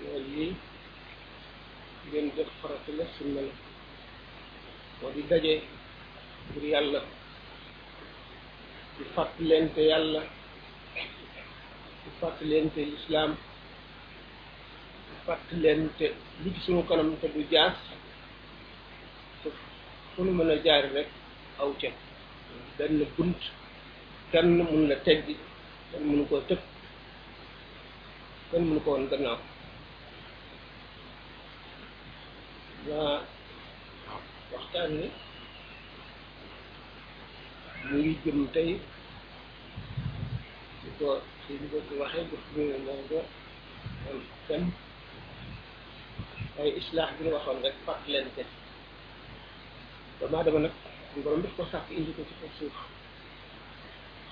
weer yi ngeen def farata la sunna la moo di daje ngir yàlla di fàttalente yàlla di fàttalente lislaam di fàttalente lu ci sunu kanam te du jaas te fu nu mën a jaari rek aw ca benn bunt kenn mun la teggi kenn mënu koo tëb kenn mënu ko woon gannaaw waa waxtaan ni mu ngi jëm tey su ko su ñu ko waxee daf ñu moom ko am kenn ay islaax bi ñu waxoon rek fàttalante doomu aadama nag suñu borom daf ko sàkk indi ko ci kaw suuf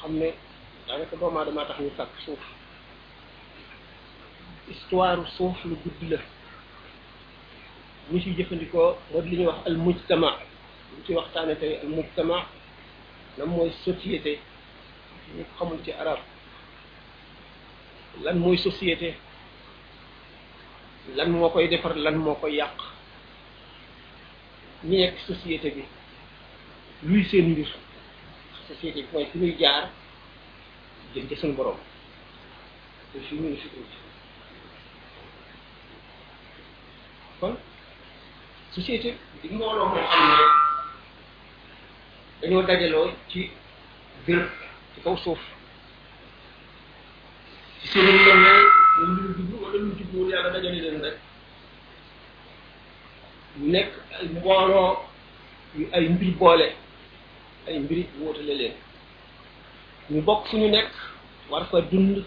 xam ne daanaka doomu aadama tax ñu sàkk suuf histoire suuf lu gudd la ñu ci jëfandikoo moo li ñuy wax al mujtama ñu ci waxtaane tey al mujtama lan mooy société ñu xamul ci arab lan mooy société lan moo koy defar lan moo koy yàq ñi nekk société bi luy seen mbir société bi mooy fi ñuy jaar jëm ci suñu borom te fii ñu ngi fi tuuti kon société di mbooloo moo xam ne dañoo dajaloo ci béréb ci kaw suuf ci seen i ñoom ñooy lu ñu jublu wala lu ñu jubluwul yàlla dajale leen rek ñu nekk ay mbooloo yu ay mbir boole ay mbiri wóotale leen ñu bokk fu ñu nekk war fa dund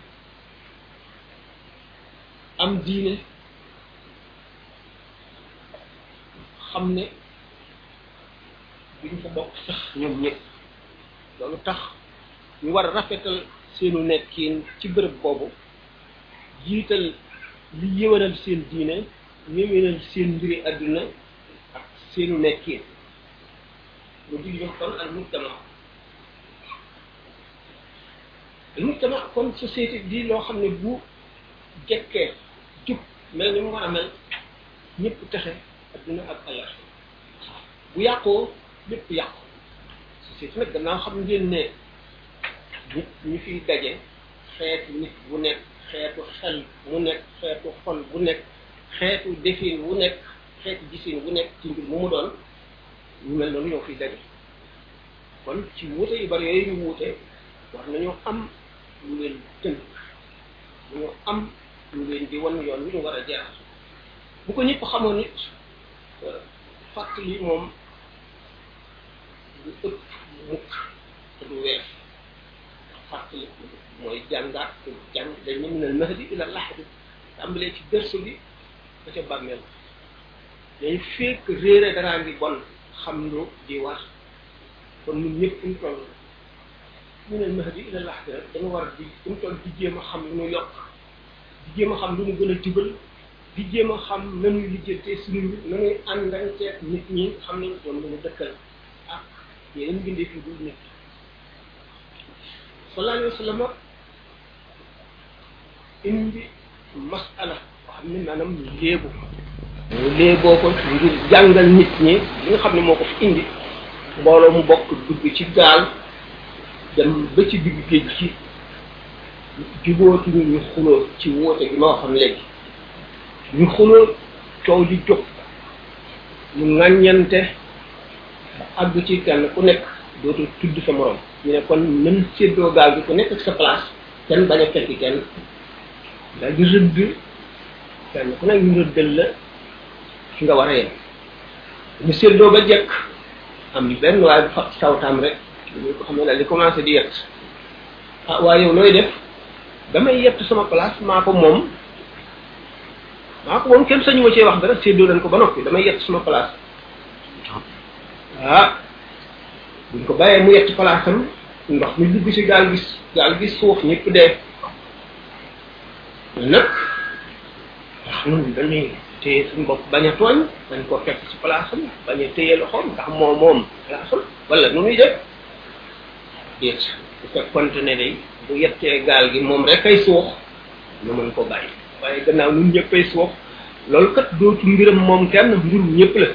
am diine xam ne duñ fa bokk sax ñoom ñëpp loolu tax ñu war a rafetal seenu nekkin ci bërëb boobu jiital li yëwanal seen diine ñoom ñu leen seen mbiri adduna ak seenu nekkiin mu di jox kon al mujtama al mujtama kon société di loo xam ne bu jekkee jub mel ni mu war a mel ñëpp texe adduna ak allah bu yàqoo lépp yàqu société nag gannaaw xam ngeen ne nit ñi fiy daje xeetu nit bu nekk xeetu xel mu nekk xeetu xol bu nekk xeetu defin wu nekk xeetu gisin wu nekk ci mbir mu mu doon ñu mel noonu ñoo fiy daje kon ci wuute yu bari yooyu ñu wuute war nañoo am lu leen tënk dañoo am lu leen di wan yoon wi ñu war a jaar bu ko ñëpp xamoon nit euh, fàttali moom du ëpp mukk te du weef fàttali mooy jàngaat ko jàng dañ ne minal mahdi ila lahdi tàmbalee ci berso bi ba ca bàmmeel day fekk réere daraa ngi bon xam lu di war kon ñun ñëpp ñu toll minal mahdi ila lahdi rek dañu war di ñu toll di jéem a xam lu ñu yokk di jéem a xam lu ñu gën a jubal di jéem a xam nanuy lijjantee suñu nit nanuy àndanteeg nit ñi xam nañ doon lu ñu dëkkal ak yeneen bindee fi dul nit sallallahu alayhi wa sallam indi masala boo xam ne maanaam léebu mu léeboo ko ngir jàngal nit ñi li nga xam ne moo ko fi indi mbooloo mu bokk dugg ci gaal dem ba ci digg géej gi jubóotuñu ñu xuloo ci woote gi ma waxoon léegi ñu xuloo coow li jóg ñu ŋàññante ba àgg ci kenn ku nekk dootu tudd sa morom ñu ne kon nan séddoo gaal bi ku nekk ak sa place kenn bañ a fekki kenn daal di rëdd kenn ku nekk ñu rëddal la fi nga war a yem ñu séddoo ba jekk am benn waaye bu fa sawtaam rek ñu ko xam ne daal di commencé di yett ah waaye yow looy def damay yett sama place maa ko moom maa ko moom kenn sañu ma cee wax dara séddoo leen ko ba noppi damay yett sama place ah buñ ko bàyyee mu yett palaasam ndox mi dugg ci gaal gi gaal gi suux ñëpp dee nag ndax nun dañuy téye suñu bopp bañ a tooñ dañ ko fekk ci palaasam bañ a téye loxoom ndax moo moom palaasam wala nu muy def déet bu fekkonte ne day bu yettee gaal gi moom rek ay suux ñu mën koo bàyyi waaye gannaaw ñun ñëppay soof loolu kat dootu mbiram moom kenn mbirum ñëpp la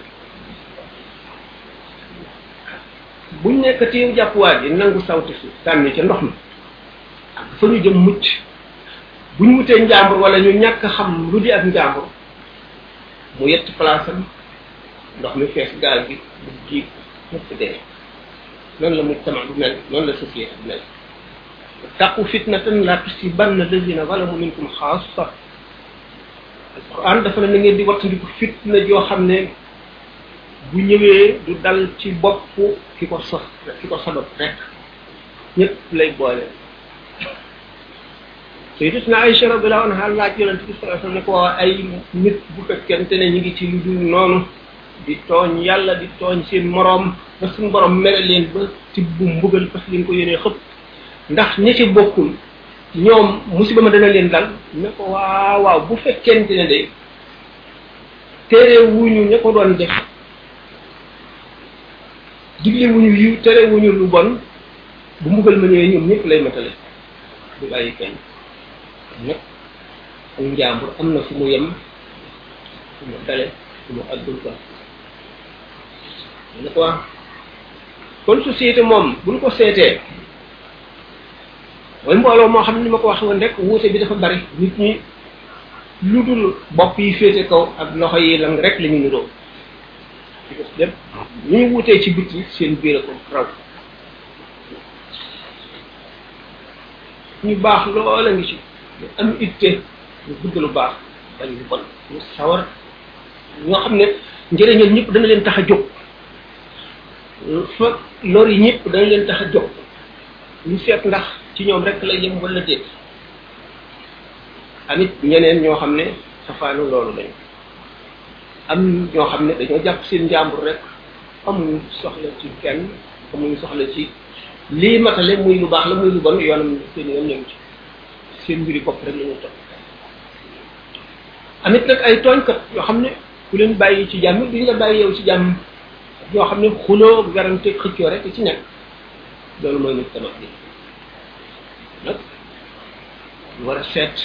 buñ nekk ci yow jàpp waa ji nangu sawti si tànni ca ndox mi ak fa ñu jëm mucc buñ wutee njàmbur wala ñu ñàkk xam lu di ak njàmbur mu yett place am ndox mi fees gaal gi bu gi ñëpp dee noonu la mujtama bu mel noonu la société bu mel taqu fitnatan la tusibanna alladina zalamu minkum xaasa alquran dafa ne na ngeen di wattandiku fitna joo xam ne bu ñëwee du dal ci bopp ki ko sos ki ko sabab rek ñëpp lay boole sayyidatuna Aïcha radiyallahu anha laaj yonent bi sallallahu alayhi wasallam ne ko ay nit bu fekkente ne ñu ngi ci lu dul noonu di tooñ yàlla di tooñ seen moroom ba suñu borom mere leen ba ci bu mbugal parce que leen ko yéenee xëpp ndax ña ci bokkul ñoom musiba ma dana leen dal ne ko waaw waaw bu fekkente ne de téere wuñu ña ko doon def digle wuñu yiw tere wuñu lu bon bu mbugal ma ñëwee ñoom ñëpp lay matale du bàyyi kenn nag ak njaambur am na fu mu yem mu dale mu àggul ko ne ko kon société moom bu ñu ko seetee mooy mbooloo moo xam ne ni ma ko wax woon rek wuute bi dafa bari nit ñi lu dul bopp yi féete kaw ak loxo yi lang rek la ñu niroo ci des lépp ñu ñu wuutee ci biti seen biir a ko raw ñu baax loola ngi ci ñu am itte ñu bëgg lu baax bañ lu bon ñu sawar ñoo xam ne njëriñal ñëpp dana leen tax a jóg fa lor yi ñëpp dana leen tax a jóg ñu seet ndax ci ñoom rek la yem wala déet amit ñeneen ñoo xam ne safaanu loolu lañu am ñoo xam ne dañoo jàpp seen njàmbur rek amuñu soxla ci kenn amuñu soxla ci lii matale muy lu baax la muy lu bon yoonam seen yoon ñëw ci seen mbiri bopp rek la ñuy topp amit nag ay tooñkat yoo xam ne ku leen bàyyi ci jàmm duñ la bàyyi yow ci jàmm yoo xam ne xuloo werante xëccoo rek ci nekk loolu mooy nit tamit bi nag ñu war a seet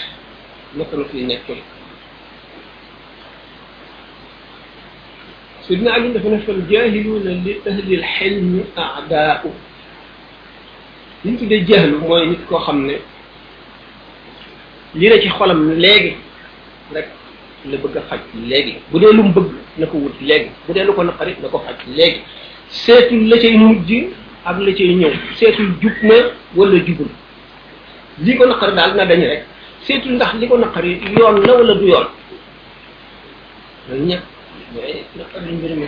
naka la fiy nekkee sidna Ali dafa ne fal jaahiluuna li ahli lxilmi aadaau li ñu tuddee jahlu mooy nit koo xam ne li ne ci xolam léegi rek la bëgg a faj léegi bu dee lu mu bëgg na ko wut léegi bu dee lu ko naqari na ko faj léegi seetul la cay mujj ak la cay ñëw seetul jub na wala jubul li ko naqari daal na dañ rek seetul ndax li ko naqari yoon la wala du yoon loolu ñëpp ñooy naqari mbir mi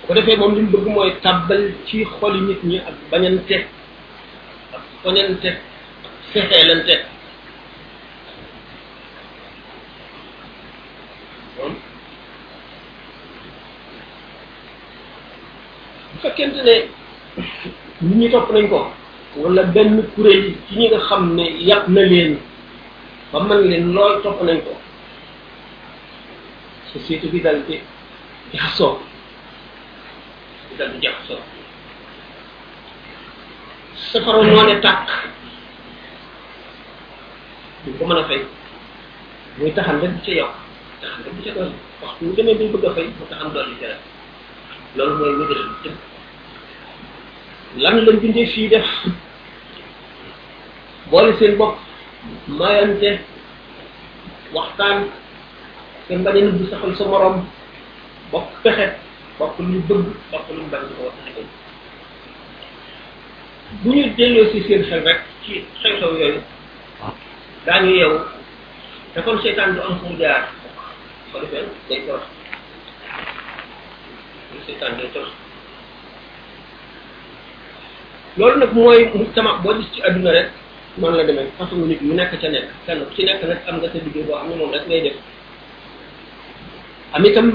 bu ko defee moom li mu bëgg mooy tàbbal ci xoli nit ñi ak bañante ak foñante ak fexeelante moom bu fekkente ne nit ñi topp nañ ko wala benn kuréel ci ñi nga xam ne yàpp na leen ba mën leen lool topp nañ ko société bi dal di jaxasoo dal di jaxasoo safara moo ne tàkk du ko mën a fay muy taxan rek di ca yokk taxan rek di ca dolli waxtu mu demee duñ bëgg a fay mu taxan dolli ca rek loolu mooy wédal dëgg lan lañ bindee fii def boole seen bopp mayante waxtaan ngeen bañ a nëbb sa xol sa morom bokk pexe bokk lu ñu bëgg bokk lu ñu bañ di ko wax xel bu ñu delloo si seen xel rek ci xew-xew yooyu daañu yeewu te kon seytaan du am fu mu jaar ko defee day torox seytaan day torox loolu nag mooy mujtama boo gis ci adduna rek noonu la demee façon nit ñu nekk ca nekk kenn ku ci nekk nag am nga sa liggéey boo xam ne moom rek ngay def am itam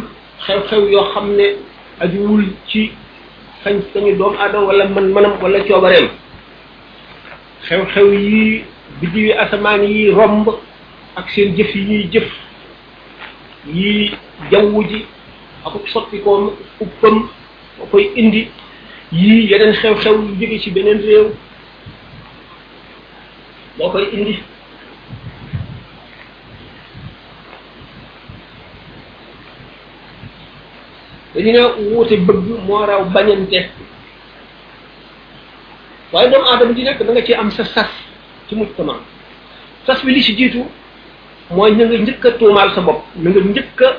xew-xew yoo xam ne ajuwul ci sañ sañu doomu aadama wala man manam wala coobareem xew-xew yi biddiwi asamaan yi romb ak seen jëf yi ñuy jëf yi jaww ji ak soppikoom uppam moo koy indi yii yeneen xew-xew yu jóge ci beneen réew moo koy indi dañu ne wuute bëgg moo raw bañante waaye doomu aadama ji nekk da nga ci am sa sas ci muj tamam sas bi li si jiitu mooy na nga njëkk a tuumaal sa bopp na nga njëkk a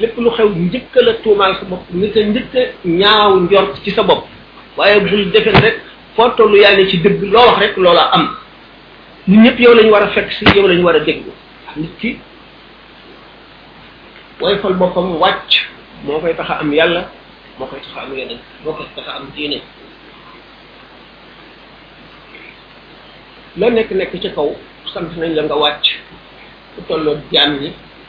lépp lu xew njëkk la tuumaal sa bopp ni ko njëkk ñaaw njort ci sa bopp waaye bul defen rek foo tollu yaa ne ci dëgg loo wax rek loola am ñun ñëpp yow lañu war a fekk si yow lañu war a déglu nit ki way fal boppam wàcc moo koy tax a am yàlla moo koy tax a am yeneen moo koy tax a am diine la nekk nekk ci kaw sant nañ la nga wàcc ku tolloo jaam ñi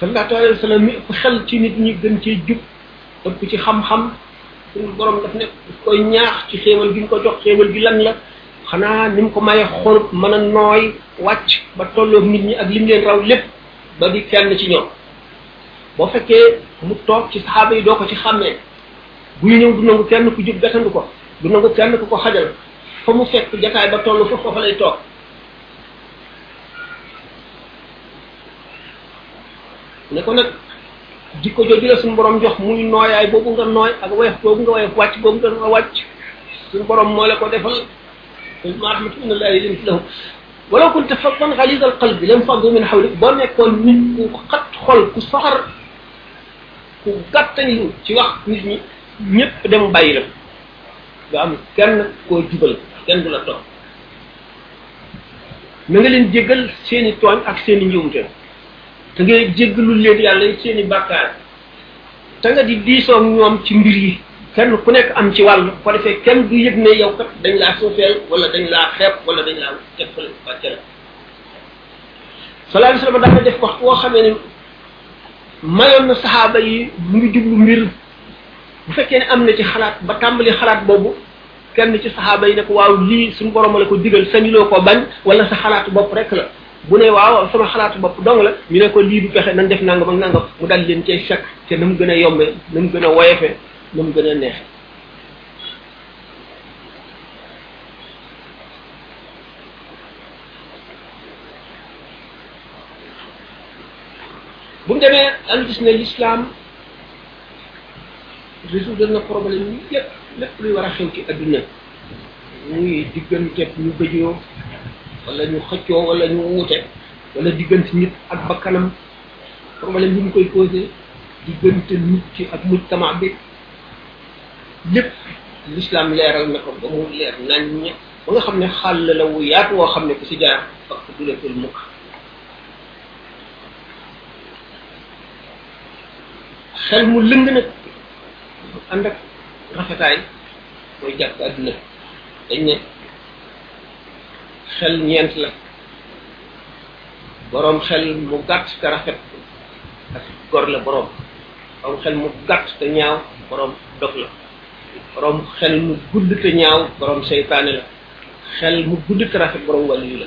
sallallahu alayhi wa sallam mi ëpp xel ci nit ñi gën cee jub ëpp ci xam-xam suñu borom daf ne daf koy ñaax ci xéewal gi mu ko jox xéewal gi lan la xanaa ni mu ko mayee xolub mën a nooy wàcc ba tolloog nit ñi ak lim leen raw lépp ba di kenn ci ñoom boo fekkee mu toog ci saxaaba yi doo ko ci xàmmee buy ñëw du nangu kenn ku jub gatandu ko du nangu kenn ku ko xajal fa mu fekk jataay ba toll fa foofa lay toog ne ko nag jikko jooju la suñu borom jox muy nooyaay boobu nga nooy ak woyof boobu nga woyof wàcc boobu nga wàcc suñu borom moo la ko defal ma rahmatu min allahi lin lahu walaw kunta faddan xalid al qalbi lam faddu min xawlik boo nekkoon nit ku xat xol ku soxar ku gàttañlu ci wax nit ñi ñëpp dem bàyyi la nga am kenn koo jubal kenn du la topp na nga leen jéggal seeni tooñ ak seeni njuumte te nga jéggalul leen yàlla it seeni bàkkaar te nga di diisoog ñoom ci mbir yi kenn ku nekk am ci wàll ko defee kenn du yëg ne yow kat dañ laa suufeel wala dañ laa xeeb wala dañ laa teg fële wàcce la sallallahu alayhi wasallam dafa def waxtu woo xamee ne mayoon na saxaaba yi mu ngi jublu mbir bu fekkee ne am na ci xalaat ba tàmbali xalaat boobu kenn ci saxaaba yi ne ko waaw lii suñu borom la ko digal sañuloo ko bañ wala sa xalaatu bopp rek la bu ne waaw sama xalaatu bopp dong la ñu ne ko lii du pexe nan def nangam ak nangam mu dal leen cay chak te na mu gën a yombee na mu gën a woyefee na mu gën a neexe bu mu demee dañu gis ne l'islam résoudre na problème yi yépp lépp luy war a xew ci adduna muy diggante ñu bëjoo wala ñu xëccoo wala ñu wuute wala diggante nit ak bakkanam problème yi mu koy posé diggante nit ki ak mujtama bi lépp l'islam leeral na ko ba mu leer nañ ñe ba nga xam ne xàll la wu yaatu woo xam ne ku si jaar ak du la mukk xel mu lëng nag ànd ak rafetaay mooy jàpp àdduna dañ ne xel ñeent la boroom xel mu gàtt te rafet ak gor la boroom boroom xel mu gàtt te ñaaw boroom dog la boroom xel mu gudd te ñaaw boroom seytaane la xel mu gudd te rafet boroom wàllu yu la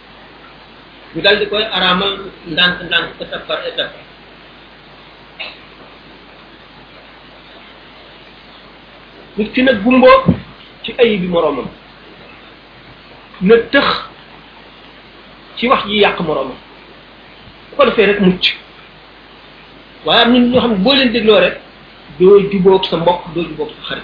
ñu dal di koy araamal ndànk ndànk étape par étape nit ki nag gumboo ci ayi bi moroomam na tëx ci wax yi yàq moroomam bu ko defee rek mucc waaye am na ñoo xam ne boo leen dégloo rek doo jubóog sa mbokk doo jubóog sa xarit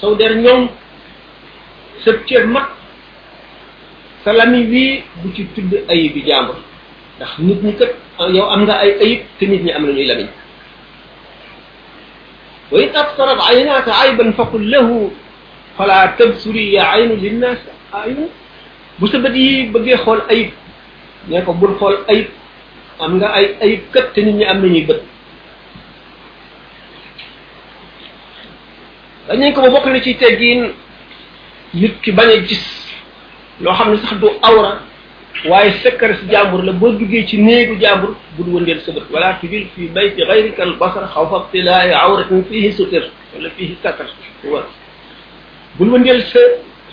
saw der ñoom sa cër mat sa lami wii bu ci tudd ayib bi jàmbur ndax nit ñi kat yow am nga ay ayib te nit ñi am na ñuy lamiñ wa in absarat aynaaka ayban faqul lahu fala tabsuri ya aynu linnaas ayun bu sa bët yi bëggee xool ayib ne ko bul xool ayib am nga ay ayib kat te nit ñi am nañuy bët bañ nañ ko ba bokk na ci teggiin nit ki bañ a gis loo xam ne sax du awra waaye sekkar si jàmbur la boo duggee ci néegu jàmbur bul wëndeel sa bët wala tujil fi bayti gayrika al basar xawfa ibtilaayi awratin fihi sutir wala fihi satar wa bul wëndeel sa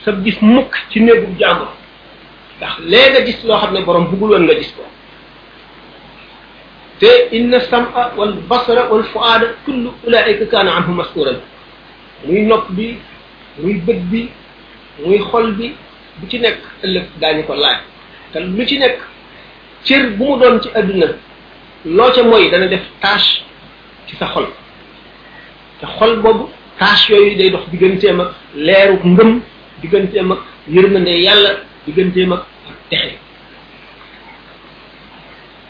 sa gis mukk ci néegu jàmbur ndax léegi nga gis loo xam ne borom bëggul woon nga gis ko te inna sam'a wal basara wal fuaada kullu ulaika kaana anhu masuuran muy nopp bi muy bët bi muy xol bi bu ci nekk ëllëg daañu ko laaj te lu ci nekk cër bu mu doon ci àdduna loo ca mooy dana def tâche ci sa xol te xol boobu tâche yooyu day dox digganteem ak leeru ngëm digganteem ak yërmande yàlla digganteem ak texe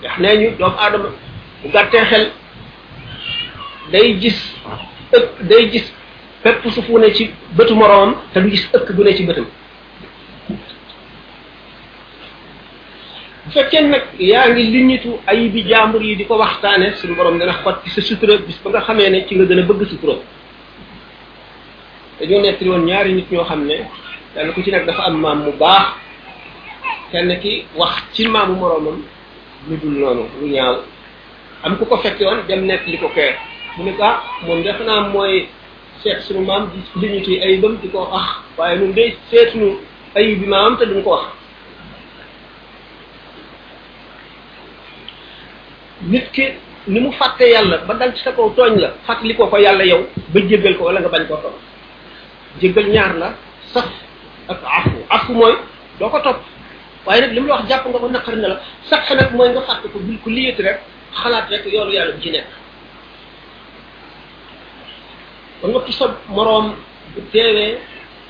ndax nee ñu doomu aadama bu gàttee xel day gis ëkk day gis pepp suuf wu ne ci bëtu moroomam te du gis ëkk bu ne ci bëtam bu fekkee nag yaa ngi liñitu ay bi jàmbur yi di ko waxtaane suñu borom dana xot ci sa sutura bis ba nga xamee ne ci nga gën a bëgg sutura dañoo nettali woon ñaari nit ñoo xam ne kenn ku ci nekk dafa am maam mu baax kenn ki wax ci maamu moroomam lu dul noonu lu ñaaw am ku ko fekke woon dem nettali ko kee mu ne ko ah moom def naa mooy seet suñu maam di li ñu ci ay bëm di ko wax waaye ñun day seetuñu ayib bi maamam te duñ ko wax nit ki ni mu fàtte yàlla ba dal ci sa kaw tooñ la fàttali ko ko yàlla yow ba jéggal ko wala nga bañ koo topp jéggal ñaar la sax ak afu afu mooy doo ko topp waaye nag li mu la wax jàpp nga ko naqari na la sax nag mooy nga fàtte ko bul ko liyati rek xalaat rek yoonu yàlla bu ci nekk kon nga ci sa moroom bu teewee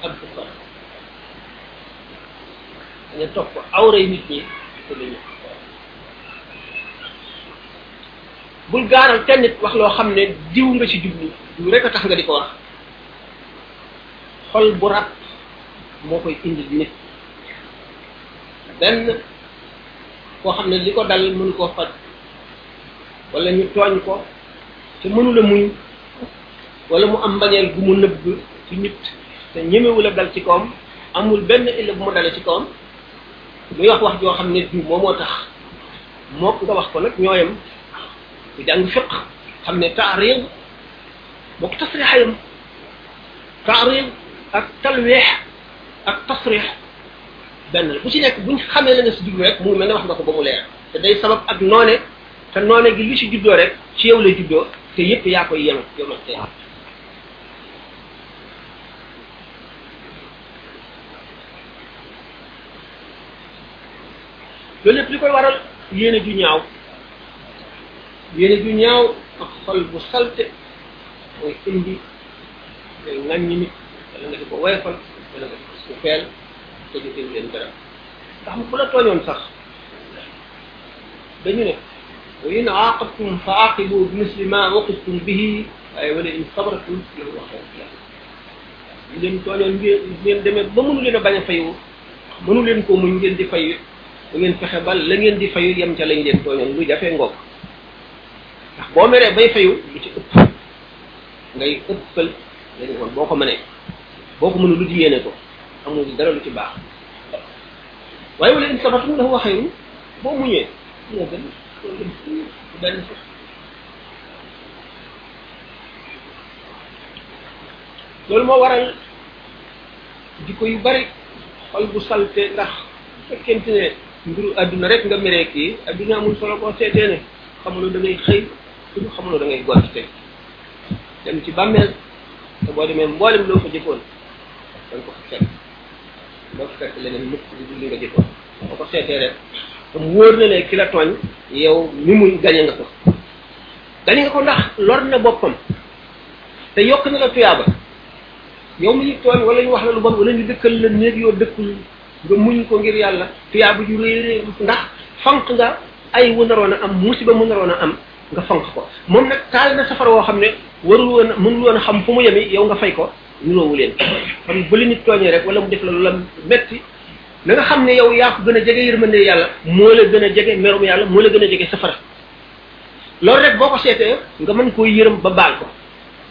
ak bu ko nga topp awray nit ñi te dañu bul gaaral kenn nit wax loo xam ne diw nga ci jublu lu rek a tax nga di ko wax xol bu rab moo koy indil nit benn koo xam ne li ko dal mënu koo faj wala ñu tooñ ko te mënu la muñ wala mu am mbañeel gu mu nëbb ci nit te ñemewul a dal ci kawam amul benn illa bu mu dalee ci kawam muy wax wax joo xam ne du moo moo tax moo nga wax ko nag ñooyam ku jàng fiq xam ne taarib boo ko tasrixayam taarib ak talweex ak tasrix benn la bu ci nekk buñ xamee la nga si jublu rek mu ngi mel ne wax nga ko ba mu leer te day sabab ak noone te noone gi lu ci juddoo rek ci yow la juddoo te yépp yaa koy yenu yow nag tey loolu lépp li koy waral yéene ju ñaaw yéene ju ñaaw ak xol bu salte mooy indi ngay ŋàññi nit wala nga di ko woyofal wala nga di ko suufeel te di indi leen dara ndax mu ku la tooñoon sax dañu ne wa in aaqabtum fa aaqibu bi misli ma uqibtum bihi waaye wala in sabartum lahu xayr ngeen tooñoon ngeen ngeen demee ba mënu leen a bañ a fayu mënu leen ko muñ ngeen di fayu da ngeen fexe ba la ngeen di fayu yem ca lañ leen tooñoon lu jafee ngoog ndax boo meree bay fayu lu ci ëpp ngay ëppal dañu ko boo ko mënee boo ko mënu lu di yéene ko amul dara lu ci baax waaye wala in sabatum la huwa xayru boo muñee moo gën benn sax loolu moo waral jikko yu bari xol bu salte ndax fekkente ne mbiru àdduna rek nga meree kii àdduna amul solo koo seetee ne xamuloo da ngay xëy suñu xamuloo da ngay gont tey dem ci bàmmeel te boo demee mboolem loo fa jëfoon da nga ko fekk doo fa fekk leneen mukk di dul li nga jëfoon boo ko seetee rek comme wóor na ne ki la tooñ yow mi muy gañe nga ko dañu nga ko ndax lor na boppam te yokk na la tuyaaba yow mi ñu tooñ wala ñu wax la lu bon wala ñu dëkkal la néeg yoo dëkkul nga muñ ko ngir yàlla tuyaaba ju rëy rëy ndax fanq nga ay wu naroon a am musiba mu naroon a am nga fanq ko moom nag taal na safara woo xam ne warul woon mënul woon a xam fu mu yemi yow nga fay ko niroowu leen kon bu la nit tooñee rek wala mu def la lu la metti na nga xam ne yow yaa ko gën a jege yërmande yàlla moo la gën a jege merum yàlla moo la gën a jege safara loolu rek boo ko seetee nga mën koo yërëm ba baal ko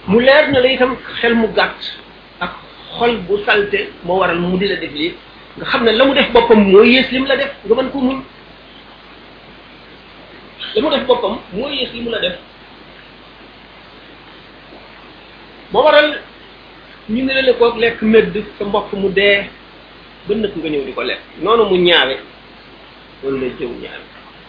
mu leer na la itam xel mu gàtt ak xol bu salte moo waral mu di la def lii nga xam ne la mu def boppam moo yées li mu la def nga mën ko muñ la mu def boppam moo yées li mu la def moo waral ñu ne la ko lekk medd sa mbokk mu dee ba nëkk nga ñëw di ko lekk noonu mu ñaawe loolu lay jëw ñaawe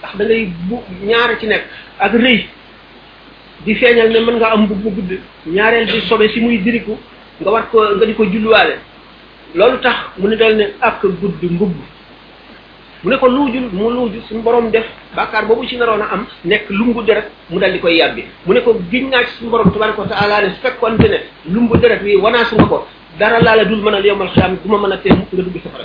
ndax da ngay bu ñaara ci nekk ak rëy di feeñal ne mën nga am mbubb mu gudd ñaareel di sobe si muy diriku nga war ko nga di ko julluwaale loolu tax mu ne dal ne ak gudd mbubb mu ne ko luujul mu luuju suñu borom def bàkkaar boobu ci naroon a am nekk lumbu deret mu dal di koy yàbbi mu ne ko giñ naa ci suñu borom tabaraka wa taala ne su fekkoonte ne lumbu deret wi wanaasu nga ko dara laa la dul mën a yomal xiyam du ma mën a tee mukk nga dugg safara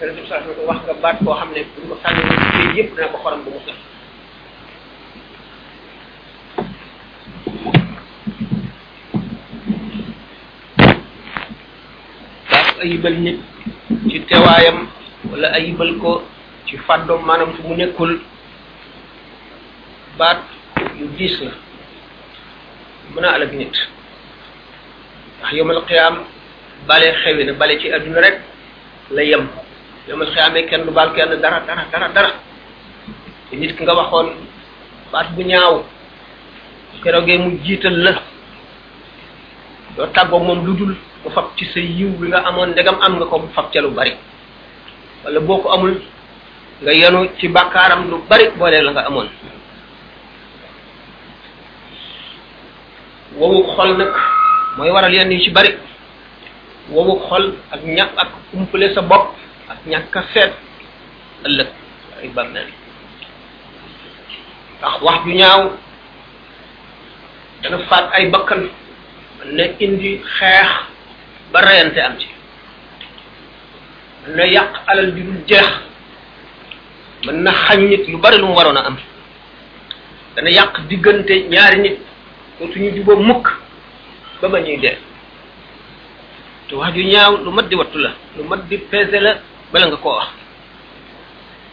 yonent bi sax ko wax nga baat boo xam ne bu ma sànni woon yëpp dina ko xorom bu mu sax ayibal nit ci teewaayam wala ayibal ko ci fàddoom maanaam fu mu nekkul baat yu diis la mën a alag nit ndax yomal xiyaam bale xewi na bale ci adduna rek la yem yow ma xiyaamee kenn du baal kenn dara dara dara dara te nit ki nga waxoon baat bu ñaaw keroogee mu jiital la doo tàggoo moom lu dul mu fab ci sa yiw bi nga amoon ndegam am nga ko mu fab ca lu bari wala boo ko amul nga yenu ci bàkkaaram lu bari boole la nga amoon wowu xol nag mooy waral yenn yu ci bari wowu xol ak ñàkk ak umpale sa bopp ak ñàkk a seet ëllëg ay bàmmeel ndax wax ju ñaaw dana faat ay bakkan mën na indi xeex ba reyante am ci mën na yàq alal ju dul jeex mën na xañ nit lu bari lu mu waroon a am dana yàq diggante ñaari nit dootuñu juboo mukk ba ba ñuy dee te wax ju ñaaw lu mat di wattu la lu mat di peese la bala nga koo wax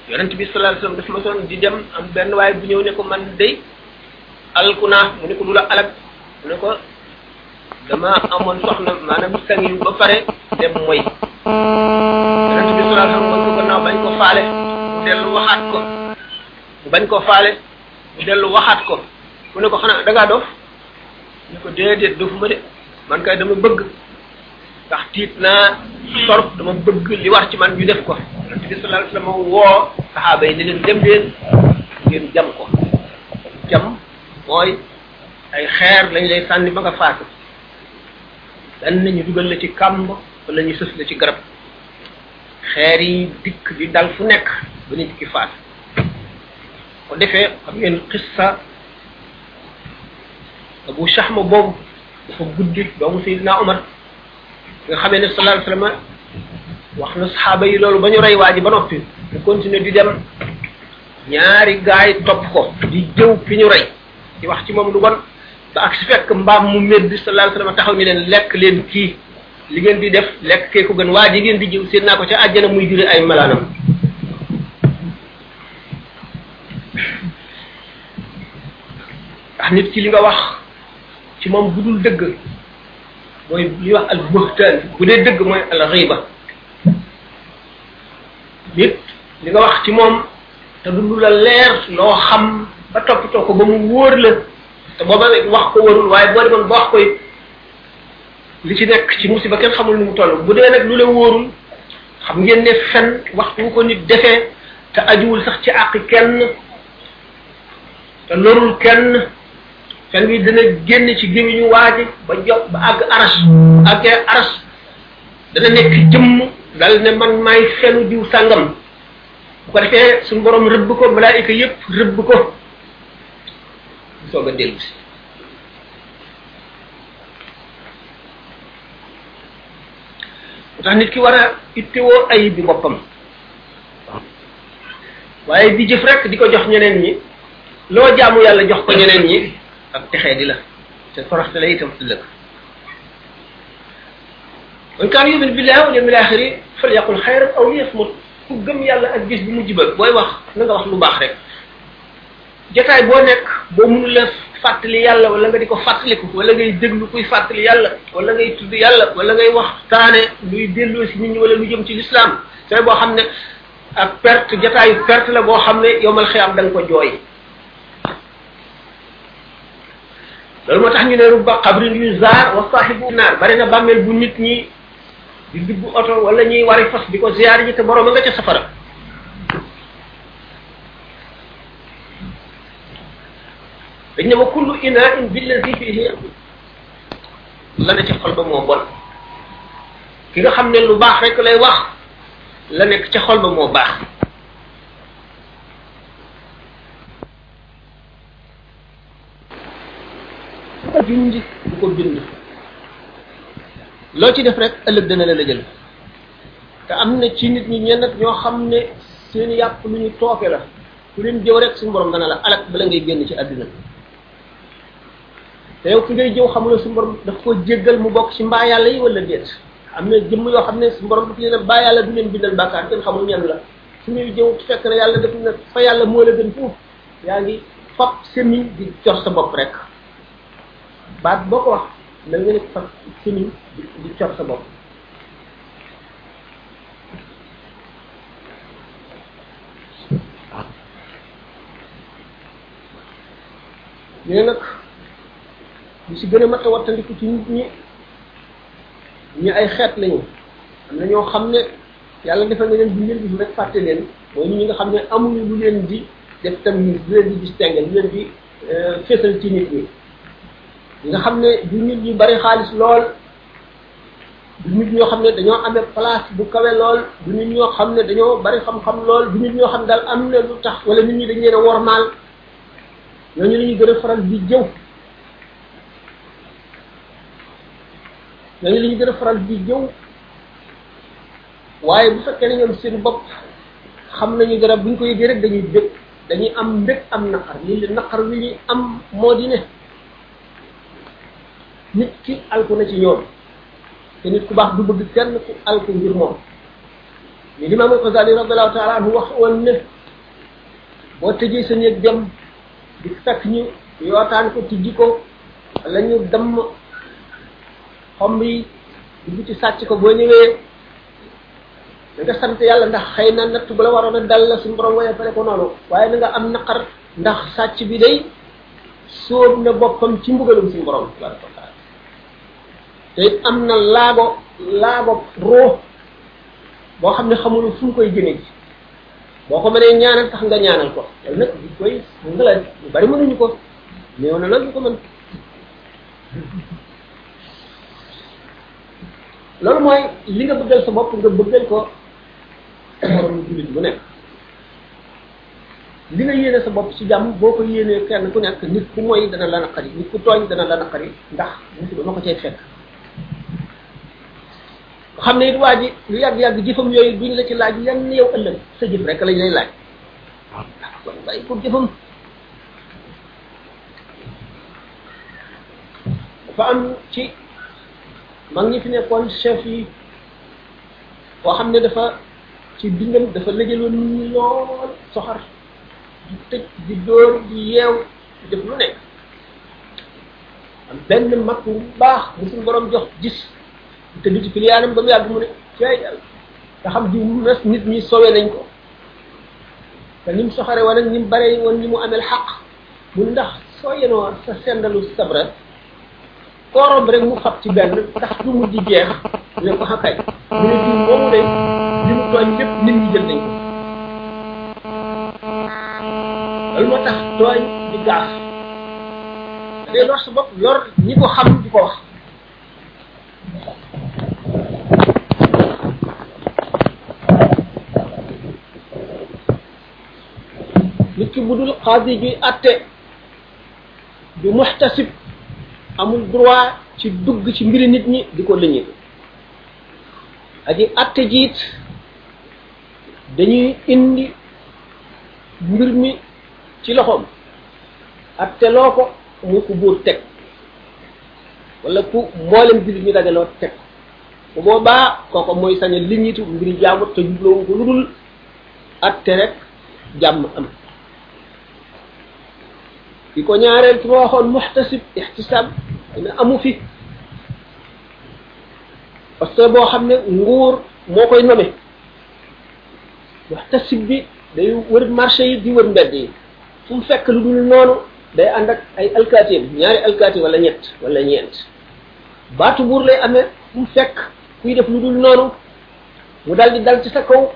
yonent bi sallallahu alayhi wasallam daf ma soon di dem am benn waaye bu ñëw ne ko man de alku naa mu ne ko lu la alak mu ne ko dama amoon soxna maanaam sang yu ba pare dem mooy yonent bi sallallahu alayhi wasallam ko gannaaw bañ ko faale mu dellu waxaat ko mu bañ ko faale mu dellu waxaat ko mu ne ko xanaa da ngaa dof ñu ko déedéet dofuma de man kay dama bëgg ndax tiit naa torop dama bëgg li war ci man ñu def ko yonent bi sallallahu alayhi wasallam woo saxaaba yi ne leen dem leen ngeen jam ko jam mooy ay xeer lañ lay sànni ba nga faatu dan nañu dugal la ci kàmb wala ñu sës la ci garab xeer yi dikk di dal fu nekk ba nit ki faatu ko defee xam ngeen xissa abu shahma boobu dafa guddi doomu sayidina omar nga xamee ne sallallahu alayhi wasallam wax na saxaaba yi loolu ba ñu rey waa ji ba noppi mu continuer di dem ñaari gaay topp ko di jëw fi ñu rey di wax ci moom lu bon ba ak si fekk mbaam mu medd sallallahu alayhi wasallam taxaw ni leen lekk leen kii li ngeen di def lekk kee ko gën waa ji ngeen di jiw seen naa ko ca àjjana muy jure ay malaanam ndax nit ki li nga wax ci moom bu dul dëgg mooy li ñuy wax al buhtaan bu dee dëgg mooy al xiiba nit li nga wax ci moom te du lu la leer loo xam ba toppatoo ko ba mu wóor la te booba wax ko warul waaye boo demoon ba wax koy li ci nekk ci musiba kenn xamul nu mu toll bu dee nag lu la wóorul xam ngeen ne fen waxtu ko nit defee te ajuwul sax ci àq kenn te lorul kenn fen wi dana génn ci gémmiñu waa ji ba jox ba àgg aras bu àggee aras dana nekk jëmm dal ne man maay fenu diw sàngam bu ko defee suñu borom rëbb ko malaayika yépp rëbb ko soog a dellu si tax nit ki war a ittewoo ayib bi boppam waaye di jëf rek di ko jox ñeneen ñi loo jaamu yàlla jox ko ñeneen ñi ak texee di la te toroxte la itam ëllëg man kaan yumin billahi wal yawmil axiri fal yaqul xayran aw liyasmut ku gëm yàlla ak gis bu mujj ba booy wax na nga wax lu baax rek jotaay boo nekk boo mënul a fàttali yàlla wala nga di ko fàttaliku wala ngay déglu kuy fàttali yàlla wala ngay tudd yàlla wala ngay wax taane luy delloo si nit ñi wala lu jëm ci lislaam sooy boo xam ne ak perte jataayu perte la boo xam ne yomal xiyaam da nga ko jooy loolu moo tax ñu ne rubba xabrin yu zaar wa saaxibu naar bari na bàmmeel bu nit ñi di dugg oto wala ñuy wari fas di ko ziyaar ji te borom a nga ca safara dañ ne wa kullu inaa in billazi fihi la ne ca xol ba moo bon ki nga xam ne lu baax rek lay wax la nekk ca xol ba moo baax bu ko bind bu ko bind loo ci def rek ëllëg dana la la jël te am na ci nit ñi ñenn ñoo xam ne seen yàpp lu ñu tooke la ku leen jëw rek suñu borom dana la alak bala ngay génn ci àdduna te yow ki ngay jëw xamuloo suñu borom daf koo jéggal mu bokk ci mbaa yàlla yi wala déet am na jëmm yoo xam ne suñu borom daf leen a mbaa yàlla du leen bindal bàkkaar kenn xamul ñan la su ñuy jëw fekk na yàlla def na fa yàlla moo la gën foofu yaa ngi fab semiñ di cor sa bopp rek baat boo ko wax na nga ne fab semiñ di di cor sa bopp ñu ne nag ñu si gën a mat a wattandiku ci nit ñi ñi ay xeet lañu am na ñoo xam ne yàlla defal na leen bu leen gis rek fàtte leen mooy ñi nga xam ne amuñu lu leen di def tam lu leen di distinguer lu leen di euh, fésal ci nit ñi nga xam ne du nit ñi bari xaalis lool du nit ñoo xam ne dañoo amee place bu kawe lool du nit ñoo xam ne dañoo bari xam-xam lool du nit ñoo xam ne daal am na lu tax wala nit ñi dañ leen a wormaal ñooñu la ñuy gën a faral di jëw ñooñu la ñuy gën a faral di jëw waaye bu fekkee ne ñoom seen bopp xam nañu dara buñ ko yëgee rek dañuy dëkk dañuy am mbég am naqar lii li naqar wi ñuy am moo di ne nit ki alku na ci ñoom te nit ku baax du bëgg kenn ku alku ngir moom li limaam al Xasaali radiallahu taala anhu wax woon ne boo tëjee sa néeg dem di fekk ñu yootaan ko tijji ko wala ñu damm xomb yi dugg ci sàcc ko boo ñëwee da nga sant yàlla ndax xëy na natt bu la waroon a dal la suñu borom woye pare ko noonu waaye na nga am naqar ndax sàcc bi day sóob na boppam ci mbugalum suñu borom tabaraka wa taala te it am na laago laago ruux boo xam ne xamul fu mu koy jëme ji boo ko mënee ñaanal tax nga ñaanal ko loolu nag di koy ngala ñu bari mënuñu ko néew na nag ñu ko mën loolu mooy li nga bëggal sa bopp nga bëggal ko borom jullit bu nekk li nga yéene sa bopp ci jàmm boo ko yéenee kenn ku nekk nit ku mooy dana la naqari nit ku tooñ dana la naqari ndax nit ba ma ko cay fekk xam ne it waa ji lu yàgg-yàgg jëfam yooyu duñ la ci laaj yan yow ëllëg sa jëf rek lañ lay laaj waaw kon bàyyi pour jëfam dafa am ci mag ñi fi nekkoon chef yi koo xam ne dafa ci dundam dafa lëjaloon nit ñi lool soxar di tëj di dóor di yeew di def lu nekk am benn mag bu baax bu suñu borom jox gis te du ci piliyaanam ba mu yàgg mu ne cay yàlla nga xam di nas nit ñi sowe nañ ko te ni mu soxare woon ak ni mu bare woon ni mu amel xaq mu ndax soo yenoo sa sendalu sabra koo romb rek mu fab ci benn tax du mu di jeex ne ko xakay mu ne diw moomu de li mu tooñ lépp nit ñi jël nañ ko loolu moo tax tooñ di gaaf da ngay lor sa bopp lor ñi ko xam di ko wax nit ki bu dul xaadi juy atte bi muhtasib amul droit ci dugg ci mbiri nit ñi di ko lëñitu aji atte jiit dañuy indi mbir mi ci loxoom atte loo ko mu ko buur teg wala ku mboolem jullit ñu dajaloo teg bu boobaa kooko mooy sañ a liñitu mbiri jaamut te jubloowu ko lu dul atte rek jàmm am ki ko ñaareel ki ma waxoon muxtasib ixtisab dina amu fi parce que boo xam ne nguur moo koy nome muxtasib bi day wër marché yi di wër mbedd yi fu mu fekk lu dul noonu day ànd ak ay alkaati ñaari alkaati wala ñett wala ñeent baatu buur lay amee fu mu fekk kuy def lu dul noonu mu daal di dal ci sa kaw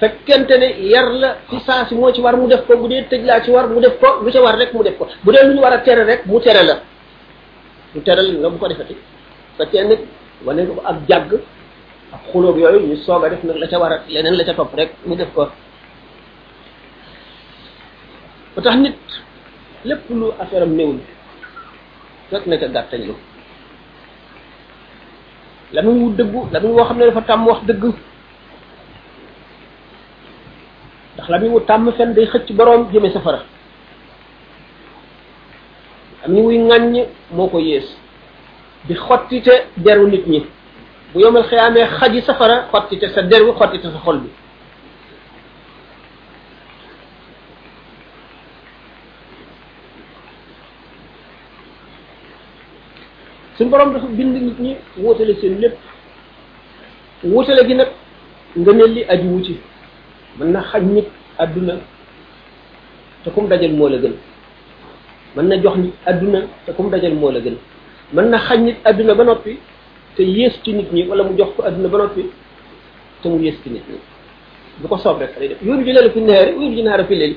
fekkente ne yar la ci saa si moo ci war mu def ko bu dee tëj laa ci war mu def ko lu ca war rek mu def ko bu dee lu ñu war a tere rek mu tere la mu tere la nga bu ko defati fekkee nag wane nga ko ak jàgg ak xulóog yooyu ñu soog a def nag la ca war a leneen la ca topp rek ñu def ko ba tax nit lépp lu affaire am néewul fekk na ca gàttañ lu lamiñ wu dëggu lamiñ woo xam ne dafa tàmm wax dëgg ndax lamiñ wu tàmm fen day xëcc boroom jëme safara lamiñ wuy ŋàññ moo ko yées di xottite deru nit ñi bu yomal xiyaamee xaji safara xottite sa der wi xottite sa xol bi suñu borom dafa bind nit ñi wóotale seen lépp wóotale gi nag nga ne li aju wu ci mën na xaj nit àdduna te kum dajal moo la gën mën na jox nit àdduna te kum dajal moo la gën mën na xaj nit àdduna ba noppi te yées ci nit ñi wala mu jox ko àdduna ba noppi te mu yées ci nit ñi bu ko soob rek lay def yurju layla fi nahaari wa yurju nahaara fi layl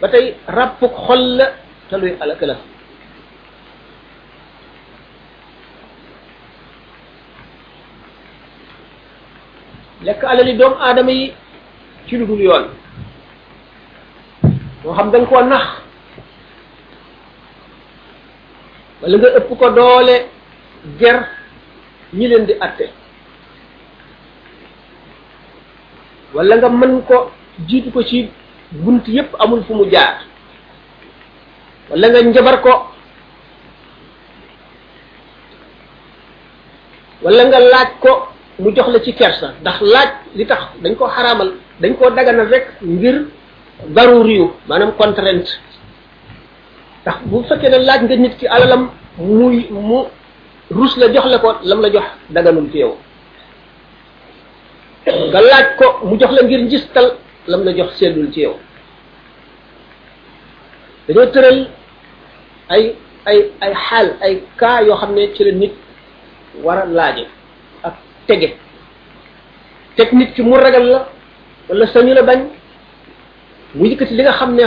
ba tey ràppuk xol la te luy alak la lekk alali doomu aadama yi ci lu dul yoon moo xam da nga koo nax wala nga ëpp ko doole ger ñi leen di atte wala nga mën ko jiitu ko ci bunt yépp amul fu mu jaar wala nga njabar ko wala nga laaj ko mu jox la ci kersa ndax laaj li tax dañ koo xaraamal dañ koo daganal rek ngir daruri yu maanaam contrainte ndax bu fekkee ne laaj nga nit ki alalam muy mu rus la jox la ko lam la jox daganul ci yow nga laaj ko mu jox la ngir njistal lam la jox seddul ci yow dañoo tëral ay ay ay xaal ay cas yoo xam ne ci la nit war a laaje ak tege teg nit ki mu ragal la wala sañu la bañ mu yëkkati li nga xam ne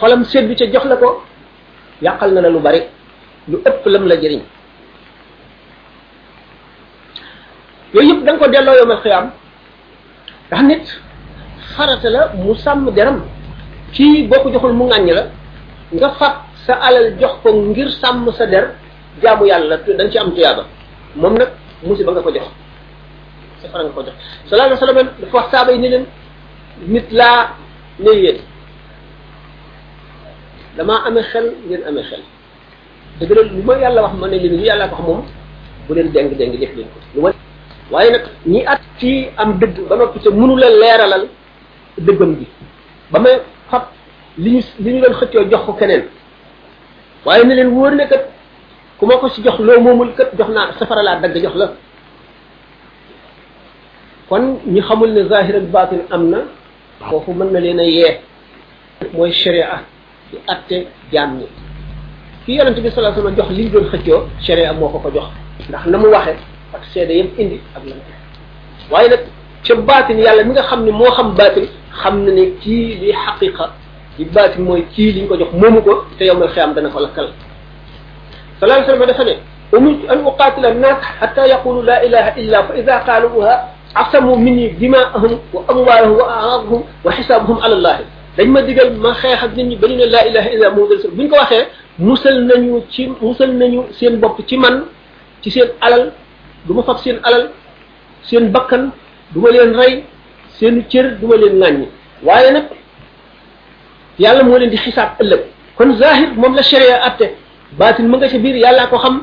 xolam seddu ca jox la ko yàqal na la lu bari lu ëpp lam la jëriñ yooyu yëpp da nga ko delloo yomal xiyaam ndax nit farata la mu sàmm deram kii boo ko joxul mu ŋàññ la nga fab sa alal jox ko ngir sàmm sa der jaamu yàlla te da nga ci am tuyaaba moom nag musiba nga ko jox safara nga ko jox sallallahu alayhi wa sallam dafa wax saaba yi ni leen nit laa ne yéen damaa amee xel ngeen amee xel dëgg la lu ma yàlla wax ma ne leen lu yàlla ko wax moom bu leen deng deng def leen ko lu ma waaye nag ñi at ci am dëgg ba noppi te mënu la leeralal dëggam gi ba ma fab li ñu li ñu doon xëccoo jox ko keneen waaye ne leen wóor ne kat ku ma ko si jox loo moomul kat jox naa safara laa dagg jox la kon ñi xamul ne zahir ak baatin am na foofu mën na leen a yee mooy sharia du atte jaam ñi ki yonent bi sallallahu alayhi wasallam jox li ñu doon xëccoo sharia moo ko ko jox ndax na mu waxe ak seede yëpp indi ak la waaye nag ca baatin yàlla mi nga xam ne moo xam baatin xam na ne kii li xaqiqa li baatin mooy kii li ñu ko jox moomu ko te yow mal xiyaam dana ko lakkal sallallahu alayhi wasallam dafa ne umirtu an uqatila an-nas hatta yaqulu la ilaha illa fa idha qaluha asamu minni dima'ahum wa amwalahum wa a'radahum wa hisabuhum ala allah dañ ma digal ma xeex ak nit ñi ba ñu ne laa ilaha illa muhammad rasul bu ñu ko waxee musal nañu ci musal nañu seen bopp ci man ci seen alal du ma fab seen alal seen bakkan du ma leen rey seen cër du ma leen ŋàññi waaye nag yàlla moo leen di xisaab ëllëg kon zahir moom la sharia atte baatin ma nga ca biir yàllaa ko xam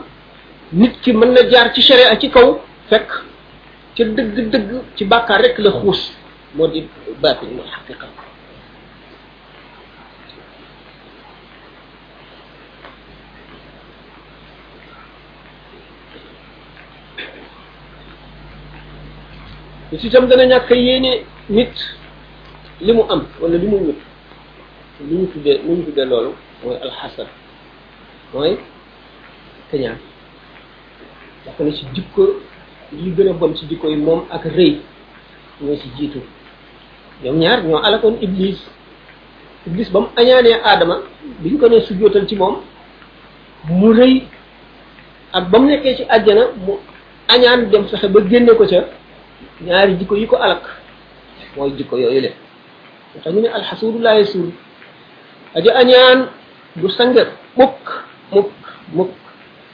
nit ki mën na jaar ci sharia ci kaw fekk ca dëgg-dëgg ci bàkkaar rek la xuus moo di baatin mooy xaqiqa lu si itam dana ñàkk yéene nit li mu am wala li mu wut li ñu tuddee li ñu tuddee loolu mooy alxasad mooy kañaan dafa ne ci jikko yi gën a bon ci jikko yi moom ak rëy ñoo si jiitu ñoom ñaar ñoo alakoon iblis iblis ba mu añaanee aadama bi ñu ko ne sujjootal ci moom mu rëy ak ba mu nekkee ci àjjana mu añaan dem fexe ba génne ko ca ñaari jikko yi ko alak mooy jikko yooyu le moo tax ñu ne alxasuudu laa yasuur aja añaan du sange mukk mukk mukk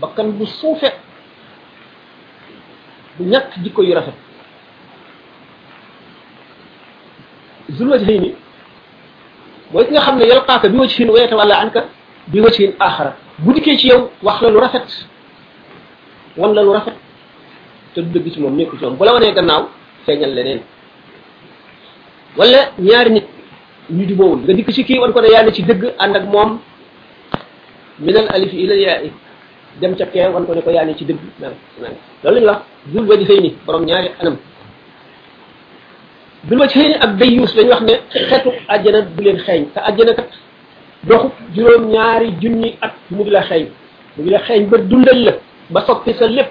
bakkan bu suufe bu ñàkk jikko yu rafet zul wajhayni mooy ki nga xam ne yalqaaka bi wajhin wa yatawalla anka bi wajhin axara bu dikkee ci yow wax la lu rafet wan la lu rafet te du dëgg ci moom nekku ci moom bu la wanee gannaaw feeñal leneen wala ñaari nit ñu jubóowul nga dikk ci kii wan ko ne yaa ne ci dëgg ànd ak moom minal alif ilal yaa i dem ca kee wan ko ne ko yaa ne ci dëgg naan naan loolu la ñuy wax dul wadi xëy ni borom ñaari anam dul wadi xëy ni ak dayuus lañu wax ne xeetu àjjana du leen xeeñ te àjjana kat doxu juróom ñaari junni at mu di la xeeñ mu di la xeeñ ba dundal la ba soppi sa lépp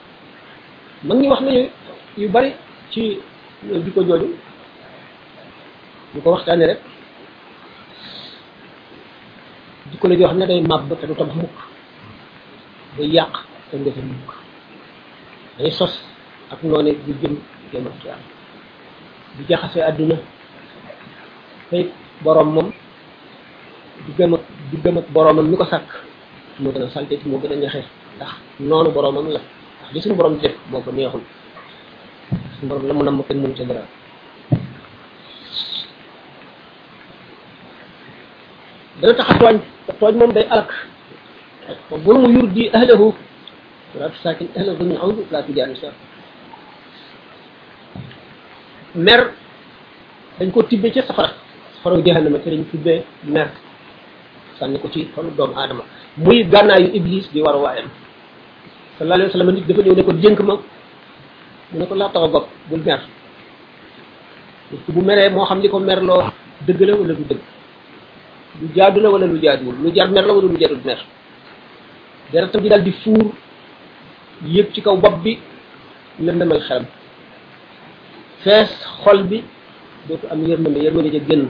mag ñi wax nañu yu bari ci di ko jooju ñu ko waxtaane rek di ko la joo xam ne day màbb te du tabax mukk day yàq te du defar mukk day sos ak noone di jëm jëm ak yàlla di jaxase àdduna tey boroom moom di gëm ak di gëm ak boroomam mi ko sàkk moo gën a salte moo gën a ñaxe ndax noonu boromam la ndax li suñu borom di def moo ko neexul suñu borom la mu nam kenn mënu ca dara dana tax a tooñ te tooñ moom day alak wa zulmu yurdi ahlahu wala tusaakin ahla zulmi awdu la tujaanisa mer dañ ko tibbee ca safara safara jahannama ci lañ tibbee mer sànni ko ci xolu doomu aadama muy gànnaayu iblis di war waayam sallallahu alayhi wa sallam nit dafa ñëw ne ko dénk ma mu ne ko laa tax a bopp bul mer nit ki bu meree moo xam li ko mer loo dëgg la wala du dëgg lu jaadu la wala lu jaaduwul lu jar mer la wala lu jarul mer deretam ji daal di fuur yëg ci kaw bopp bi lëndëmal xelam fees xol bi dootu am yërmande yërmande ja génn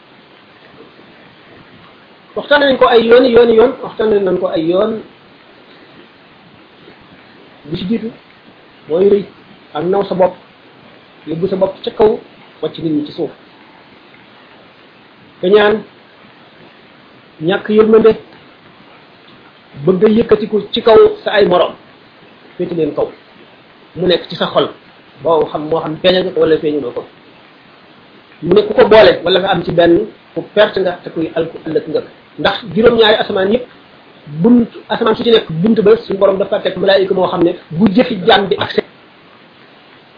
waxtaane nañ ko ay yoon yoon yoon waxtaane nañ ko ay yoon bi ci jiitu mooy rëy ak naw sa bopp yóbbu sa bopp ca kaw wàcc nit ñi ci suuf te ñaan ñàkk yërmande bëgg a yëkkatiku ci kaw sa ay morom féeti leen kaw mu nekk ci sa xol boo xam moo xam feeñal nga ko wala feeñuloo ko mu ne ku ko boole wala nga am ci benn ku perte nga te kuy alku ëllëg nga ndax juróom-ñaari asamaan yëpp bunt asamaan su ci nekk bunt ba suñu borom dafa teg malaayika moo xam ne bu jëfi jaam bi accès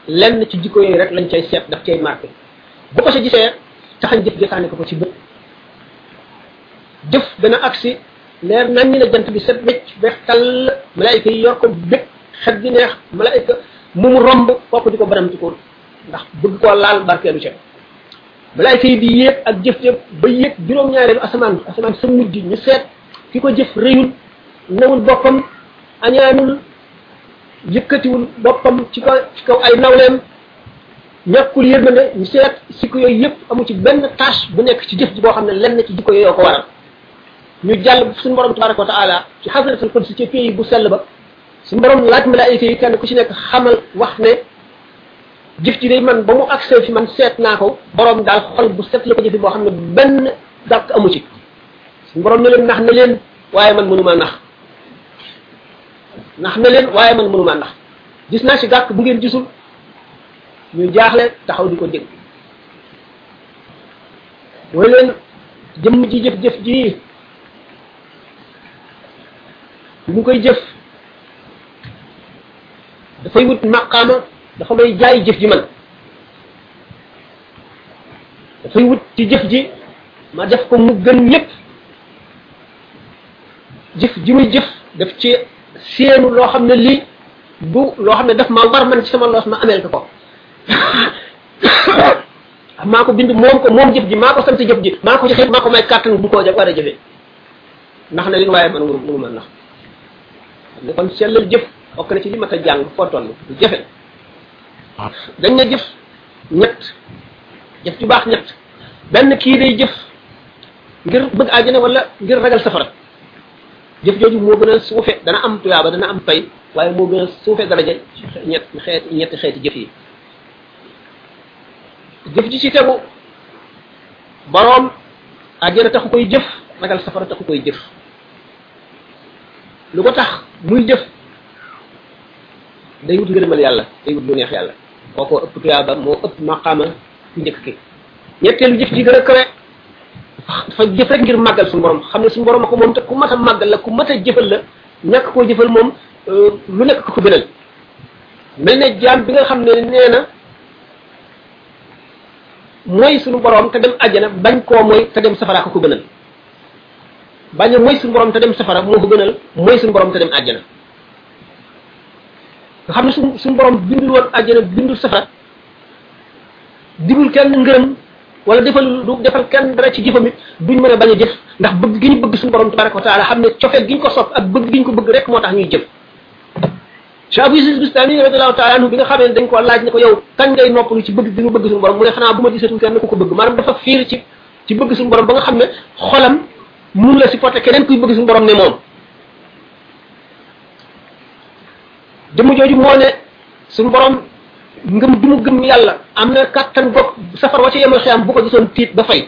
lenn ci jikko yooyu rek lañ cay seet daf cay marqué bu ko sa gisee taxañ jëf jëfaane ko ko ci bët jëf dana agsi leer nañ ñi ne jant bi set wecc weex tàll malaayika yi yor ko bég xet di neex malaayika mu mu romb kooku di ko baramtikoon ndax bëgg koo laal barkeelu ca malaayka yi di yéeg ak jëf jëf ba yéeg juróom-ñaareelu asamaan asamaan sa mujj ñu seet ki ko jëf rëyul nawul boppam añaanul yëkkatiwul boppam ci kaw ci kaw ay nawleem ñàkkul yërmande ñu seet sikko yooyu yëpp amu ci benn tâche bu nekk ci jëf ji boo xam ne lenn ci jikko yooyu ko waral ñu jàll suñu borom tabaraka wa taala ci xasratul qudsi ci pays bu sell ba suñu borom laaj malaayika yi kenn ku ci nekk xamal wax ne jëf ci day man ba mu accès fi man seet naa ko borom daal xol bu set la ko jëfi boo xam ne benn gàkk amu ci suñu borom ne leen nax na leen waaye man mënumaa nax nax na leen waaye man mënumaa nax gis naa ci gàkk bu ngeen gisul ñu jaaxle taxaw di ko dégg mooy leen jëmm ji jëf-jëf ji bi mu koy jëf dafay wut maqaama dafa may jaay jëf ji man dafay wut ci jëf ji ma def ko mu gën lépp jëf ji muy jëf daf ci séenu loo xam ne lii du loo xam ne daf ma war man ci sama loos ma ameel ko ko maa ko bind moom ko moom jëf ji maa ko sant jëf ji maa ko ci xëy maa ko may kàttan bu ko jëf war a jëfee ndax na leen waaye man mënu mënu ma nax ne kon sellal jëf bokk na ci li mat a jàng foo toll lu jafe dañ na jëf ñett jëf ju baax ñett benn kii day jëf ngir bëgg àjjana wala ngir ragal safara jëf jooju moo gën a suufe dana am tuyaaba dana am pay waaye moo gën a suufe daraja ñett xeet ñetti xeeti jëf yi jëf ji ci tegu boroom àjjana taxu koy jëf ragal safara taxu koy jëf lu ko tax muy jëf day wut ngërëmal yàlla day wut lu neex yàlla moo ko ëpp tuyaaba moo ëpp maqaama ku njëkk ki ñetteelu jëf ji gën a kawe dafa jëf rek ngir màggal suñu borom xam ne suñu borom a ko moom te ku mat a màggal la ku mat a jëfal la ñàkk koo jëfal moom lu nekk ko ko gënal mel ne jaam bi nga xam ne nee na mooy suñu borom te dem àjjana bañ koo mooy te dem safara ko ko gënal bañ a mooy suñu borom te dem safara moo ko gënal mooy suñu borom te dem àjjana nga xam ne suñ suñu borom bindul woon àjjana bindul safara digul kenn ngërëm wala defal du defal kenn dara ci jëfam it duñ mën a bañ a jëf ndax bëgg gi ñu bëgg suñu borom tabaraka wa taala xam ne cofeel gi ñu ko sopp ak bëgg gi ñu ko bëgg rek moo tax ñuy jëf Cheikh Abou Yazid Bistami radiyallahu taala anhu bi nga xamee ne dañ ko laaj ne ko yow kañ ngay noppalu ci bëgg gi nga bëgg suñu borom mu ne xanaa bu ma gisatul kenn ku ko bëgg maanaam dafa fiir ci ci bëgg suñu borom ba nga xam ne xolam mun la supporté keneen kuy bëgg suñu borom ne moom jëmm jooju moo ne suñu borom ngëm bi mu gëm yàlla am na kàttan bopp safar wa ca yemal xiyam bu ko gisoon tiit ba fay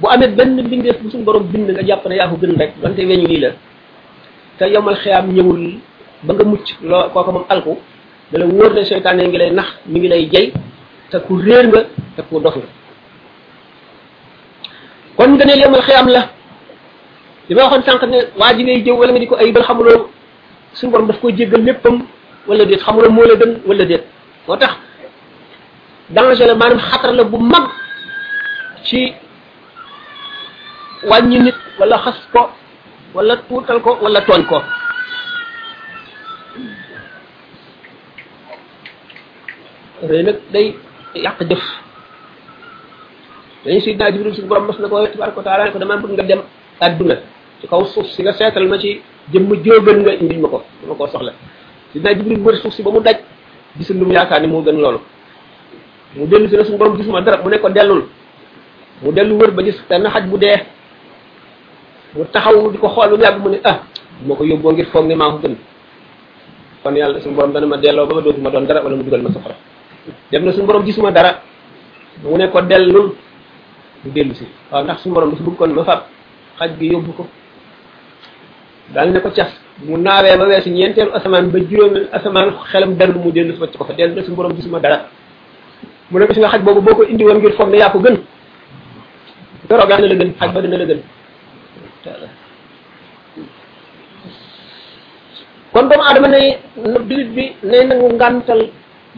bu amee benn mbindeef bu suñu borom bind nga jàpp ne yaa ko gën rek donte weñ wii la te yomal xiyaam ñëwul ba nga mucc loo kooka moom alku da la wóor ne seytaane ngi lay nax mi ngi lay jey te ku réer nga te ku dof nga kon nga ne yomal xiyaam la li ma waxoon sànq ne waa ji ngay jëw wala nga di ko ayibal xamuloo suñu borom daf koy jéggal léppam wala déet xamuloo moo la gën wala déet moo tax danger la maanaam xatar la bu mag ci wàññi nit wala xas ko wala tuutal ko wala tooñ ko rëy nag day yàq jëf dañu si daa jibril suñu borom mas na ko tabaraka wa taala ne ko dama bëgg nga dem àdduna ci kaw suuf si nga seetal ma ci jëmm jóobën nga indil ma ko dama koo soxla sidna jibril wër suuf si ba mu daj gisul lu mu yaakaar ni moo gën loolu mu dellu si ne suñu borom gisuma dara mu ne ko dellul mu dellu wër ba gis benn xaj bu dee mu taxaw di ko xool ba mu yàgg mu ne ah bu ma ko yóbboo ngir foog ne maa ko gën kon yàlla suñu borom dana ma delloo ba ma dootuma doon dara wala mu dugal ma safara dem na suñu borom gisuma dara mu ne ko dellul mu dellu si waaw ndax suñu borom dafa bëgg kon ma fab xaj bi yóbbu ko daal ne ko cas mu naawee ba weesu ñeenteelu asamaan ba juróomeel asamaan xelam dellu mu dellu fa ci ko fa dellu ne suñu borom gisuma dara mu ne gis nga xaj boobu boo ko indi woon ngir foog ne yaa ko gën doroog yaa dina la gën xaj ba dina la gën kon doomu aadama nay jullit bi nay nangu ngàntal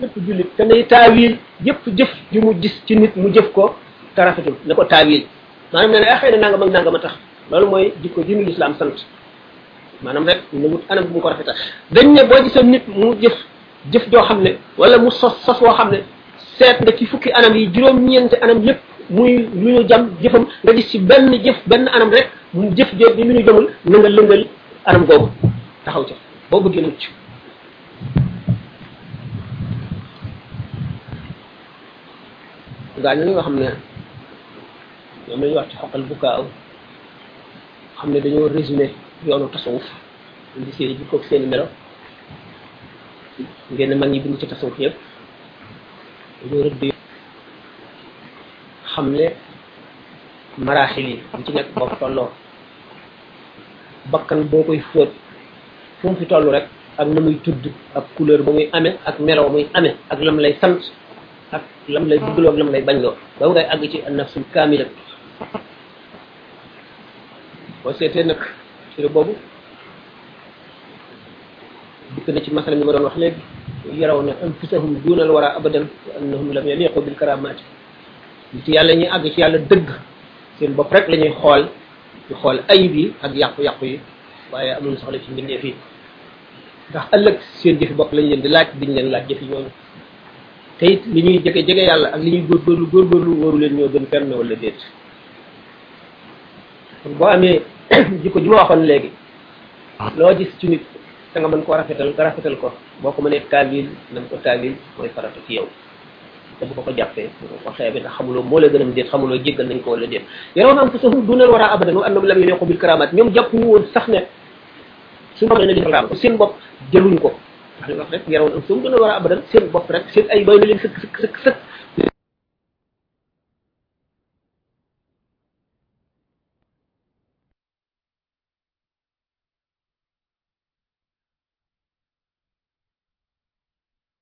lépp jullit te nay taawil yépp jëf ju mu gis ci nit mu jëf ko te rafetul ne ko taawil maanaam nee na ah xëy na nangam ak nangam a tax loolu mooy jikko ji nu lislaam sant maanaam rek na wut anam bu mu ko rafetal dañ ne boo gisee nit mu jëf jëf joo xam ne wala mu sos sos woo xam ne seet nga ci fukki anam yi juróom-ñeenti anam yépp muy lu ñu jam jëfam nga gis ci benn jëf benn anam rek mu jëf jëf bi lu ñu jëmul na nga lëngal anam googu taxaw ca boo bëggee mucc gaa ñooñu nga xam ne ñoom lañuy wax ci xoqal bu kaaw xam ne dañoo résumé yoonu tasawuf indi seen i jikkoog seen i melo ngeen mag ñi bind ci tasawuf yëpp dañoo rëdd xam ne maraaxil yi bu ci nekk boo fa tolloo bakkan boo koy fóot fu mu fi toll rek ak na muy tudd ak couleur ba muy amee ak melaw muy amee ak lam lay sant ak lam lay bëggloo ak lam lay bañ loo ba ngay àgg ci annafsul kaamila boo seetee nag téere boobu dikk na ci masala mi ma doon wax léegi yaraw na anfusahum duunal wara abadan wa annahum lam yaliqu bil karamaati nit yàlla ñuy àgg ci yàlla dëgg seen bopp rek la ñuy xool di xool ayib yi ak yàqu-yàqu yi waaye amuñu soxla ci mbindeef yi ndax ëllëg seen jëfi bopp lañ leen di laaj diñ leen laaj jëfi ñooñu te it li ñuy jege jege yàlla ak li ñuy góorgóorlu góorgóorlu wóoru leen ñoo gën fenn wala déet kon boo amee jikko ji ma waxoon léegi loo gis ci nit te nga mën koo rafetal nga rafetal ko boo ko mënee taawil na nga ko taawil mooy farata ci yow te bu ko ko jàppee bu ko ko xeebe ndax xamuloo moo la gën a déet xamuloo jéggal nañ ko wala déet yaroon am fasahum dunal war a abadan wa annahum lam yaliqu bil karamat ñoom jàpp ñu woon sax ne suñu borom dana leen karaama ko seen bopp jëluñu ko ndax li wax rek yaroon am fasahum dunal war a abadan seen bopp rek seen ay bay na leen sëkk sëkk sëkk sëkk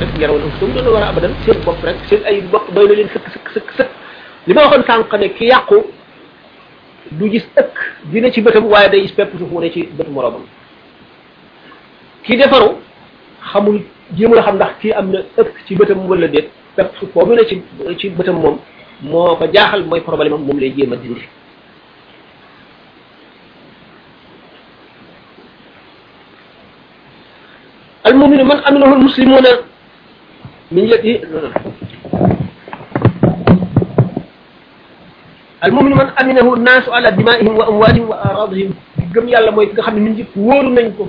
def yaraw na su doon war a abadan seen bopp rek seen ay bopp doy na leen sëkk sëkk sëkk sëkk li ma waxoon sànq ne ki yàqu du gis ëkk dina ci bëtam waaye day gis pepp suuf mu ne ci bëtu moroomam ki defaru xamul jéemul a xam ndax kii am na ëkk ci bëtam wala déet pepp suuf boobu ne ci ci bëtam moom moo ko jaaxal mooy problème am moom lay jéem a dindi al muminu man aminahu al muslimuna min yadi al muminu man aminahu naasu ala dimaihim wa amwalihim wa aradihim di gëm yàlla mooy ki nga xam ne nit ñëpp wóoru nañ ko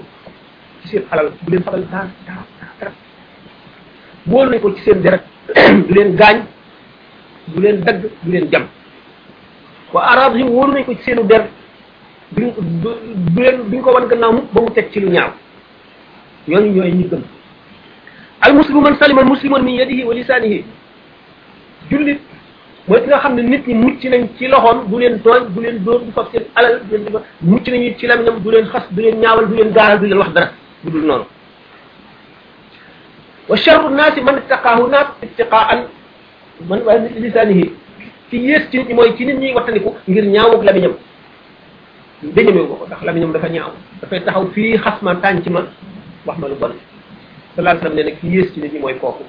ci seen alal du leen faral dara dara dara wóoru nañ ko ci seen deret du leen gaañ du leen dagg du leen jam wa aradihim wóoru nañ ko ci seenu der duñ du du leen duñ ko wan gannaaw mukk ba mu teg ci lu ñaaw ñooñu ñooy ñi gëm al muslimu man salima al muslimun min yadihi wa lisanihi jullit mooy ki nga xam ne nit ñi mucc nañ ci loxoom du leen tooñ du leen dóor du fab seen alal du leen di mucc nañu ci lamiñam du leen xas du leen ñaawal du leen gaaral du leen wax dara du dul noonu wa charru naasi man ittaqaahu naas ittiqaan man waaye nit lisaanihi ci yées ci nit ñi mooy ci nit ñi wattandiku ngir ñaawug lamiñam dañamee ko ko ndax lamiñam dafa ñaaw dafay taxaw fii xas ma tànc ma wax ma lu bon sallallahu alayhi wa sallam nee na ki yées ci nit ñi mooy kooku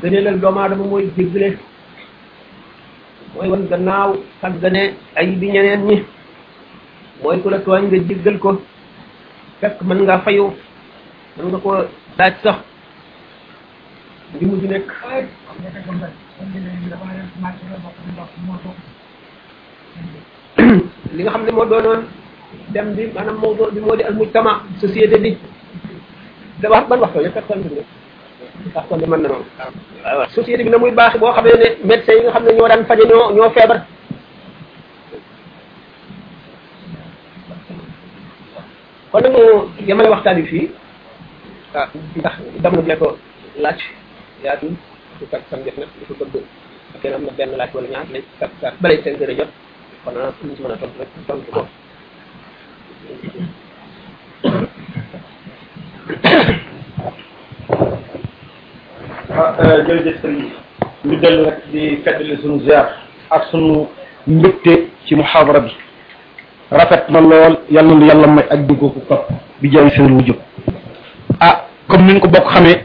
gëneelal doomu aadama mooy jéggale mooy wan gannaaw sàggane ay bi ñeneen ñi mooy ku la tooñ nga jéggal ko fekk mën nga fayu mën nga ko daaj sax li mu di nekk li nga xam ne moo doonoon dem bi maanaam moo doon bi moo di al mujtama société bi da wax ban waxtu la personne bi ndax kon de mën na noonu waaw société bi na muy baax boo xamee ne médecins yi nga xam ne ñoo daan faje ñoo ñoo feebar kon nag mu yemale waxtaan wi fii ah ndax jamono bi ko laaj yaatu su kat sam def nag dafa bëgg ak yéen am na benn laaj wala ñaar lañ kat kat balay seen gën a jot kon nag ñu ci mën a tontu rek tontu ko ah jërëjëf sëriñ bi ñu dellu rek di feddali sunu ziar ak sunu mbégte ci muhaadara bi rafet na lool yal na lu yàlla may ak dégg ko topp bi jaay seen wujub ah comme ni nga ko bokk xamee